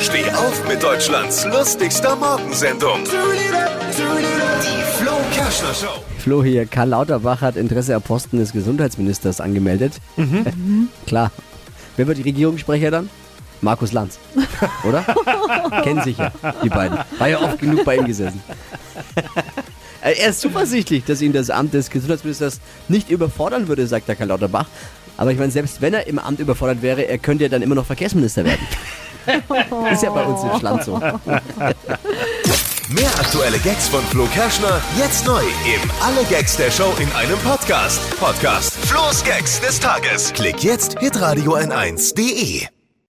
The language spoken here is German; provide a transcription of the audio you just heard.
Steh auf mit Deutschlands lustigster Morgensendung. Die Flo Kerschner Show. Flo hier, Karl Lauterbach hat Interesse am Posten des Gesundheitsministers angemeldet. Klar. Wer wird Regierungssprecher dann? Markus Lanz. Oder? Kennen sich ja, die beiden. War ja oft genug bei ihm gesessen. Äh, Er ist zuversichtlich, dass ihn das Amt des Gesundheitsministers nicht überfordern würde, sagt der Karl Lauterbach. Aber ich meine, selbst wenn er im Amt überfordert wäre, er könnte ja dann immer noch Verkehrsminister werden. ist ja bei uns im Schland so. Mehr aktuelle Gags von Flo Kerschner jetzt neu im Alle Gags der Show in einem Podcast. Podcast Flo's Gags des Tages. Klick jetzt hitradio n1.de.